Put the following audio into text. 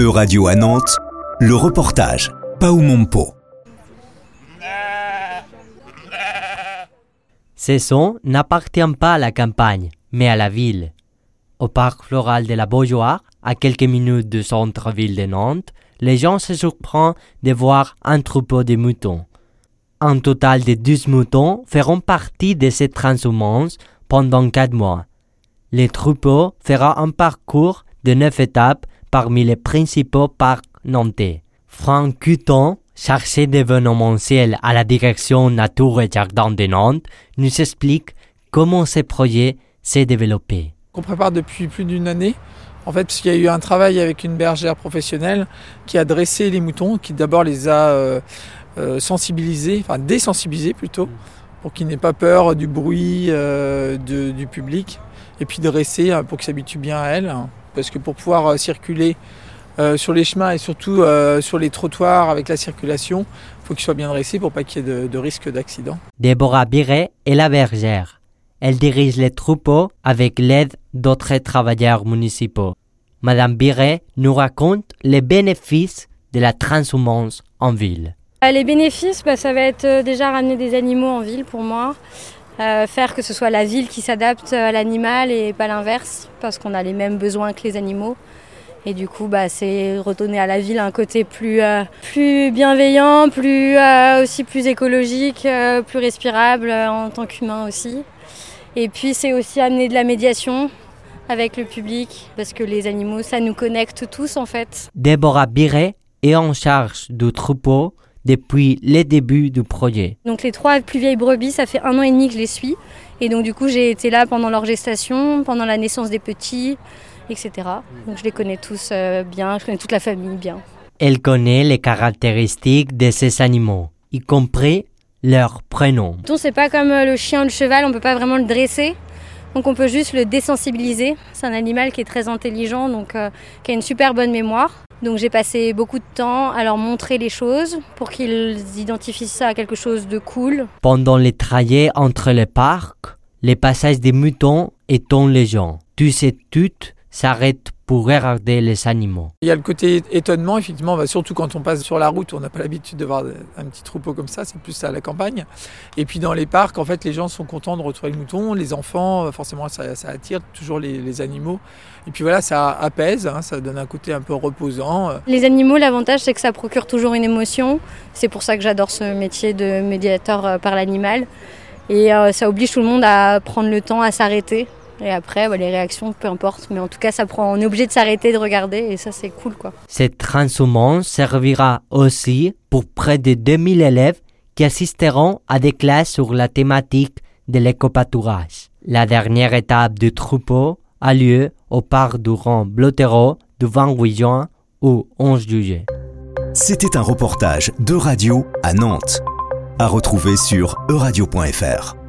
E-Radio à Nantes, le reportage Paumompo. Ces sons n'appartiennent pas à la campagne, mais à la ville. Au parc floral de la Beaujoire, à quelques minutes du centre-ville de Nantes, les gens se surprennent de voir un troupeau de moutons. Un total de 12 moutons feront partie de cette transhumance pendant 4 mois. Le troupeau fera un parcours de 9 étapes parmi les principaux parcs nantais. Franck Cuton, chargé d'événementiel à la direction Nature et Jardin de Nantes, nous explique comment ce projet s'est développé. On prépare depuis plus d'une année. En fait, parce qu'il y a eu un travail avec une bergère professionnelle qui a dressé les moutons, qui d'abord les a euh, euh, sensibilisés, enfin désensibilisés plutôt, pour qu'ils n'aient pas peur du bruit euh, du public, et puis dresser pour qu'ils s'habituent bien à elle. Parce que pour pouvoir euh, circuler euh, sur les chemins et surtout euh, sur les trottoirs avec la circulation, il faut qu'ils soient bien dressés pour pas qu'il y ait de, de risque d'accident. Déborah Biret est la bergère. Elle dirige les troupeaux avec l'aide d'autres travailleurs municipaux. Madame Biret nous raconte les bénéfices de la transhumance en ville. Les bénéfices, bah, ça va être déjà ramener des animaux en ville pour moi. Euh, faire que ce soit la ville qui s'adapte à l'animal et pas l'inverse, parce qu'on a les mêmes besoins que les animaux. Et du coup, bah, c'est redonner à la ville un côté plus, euh, plus bienveillant, plus, euh, aussi plus écologique, euh, plus respirable euh, en tant qu'humain aussi. Et puis, c'est aussi amener de la médiation avec le public, parce que les animaux, ça nous connecte tous en fait. Déborah Biret est en charge du troupeau depuis les débuts du projet. Donc les trois plus vieilles brebis, ça fait un an et demi que je les suis. Et donc du coup, j'ai été là pendant leur gestation, pendant la naissance des petits, etc. Donc je les connais tous euh, bien, je connais toute la famille bien. Elle connaît les caractéristiques de ces animaux, y compris leur prénom. C'est pas comme euh, le chien ou le cheval, on peut pas vraiment le dresser. Donc on peut juste le désensibiliser. C'est un animal qui est très intelligent, donc euh, qui a une super bonne mémoire. Donc j'ai passé beaucoup de temps à leur montrer les choses pour qu'ils identifient ça à quelque chose de cool, Pendant les trajets entre les parcs, les passages des moutons étonnent les gens. Tous et toutes s'arrêtent pour regarder les animaux. Il y a le côté étonnement, effectivement, bah, surtout quand on passe sur la route, on n'a pas l'habitude de voir un petit troupeau comme ça, c'est plus ça à la campagne. Et puis dans les parcs, en fait, les gens sont contents de retrouver le mouton, les enfants, euh, forcément, ça, ça attire toujours les, les animaux. Et puis voilà, ça apaise, hein, ça donne un côté un peu reposant. euh. Les animaux, l'avantage, c'est que ça procure toujours une émotion. C'est pour ça que j'adore ce métier de médiateur euh, par l'animal. Et euh, ça oblige tout le monde à prendre le temps, à s'arrêter. Et après, bah, les réactions, peu importe. Mais en tout cas, ça prend, on est obligé de s'arrêter, de regarder. Et ça, c'est cool, quoi. Cette transhumance servira aussi pour près de 2000 élèves qui assisteront à des classes sur la thématique de l'éco-pâturage. La dernière étape du troupeau a lieu au parc du Rang Blotero du 28 juin au 11 juillet. C'était un reportage de radio à Nantes. À retrouver sur euradio.fr.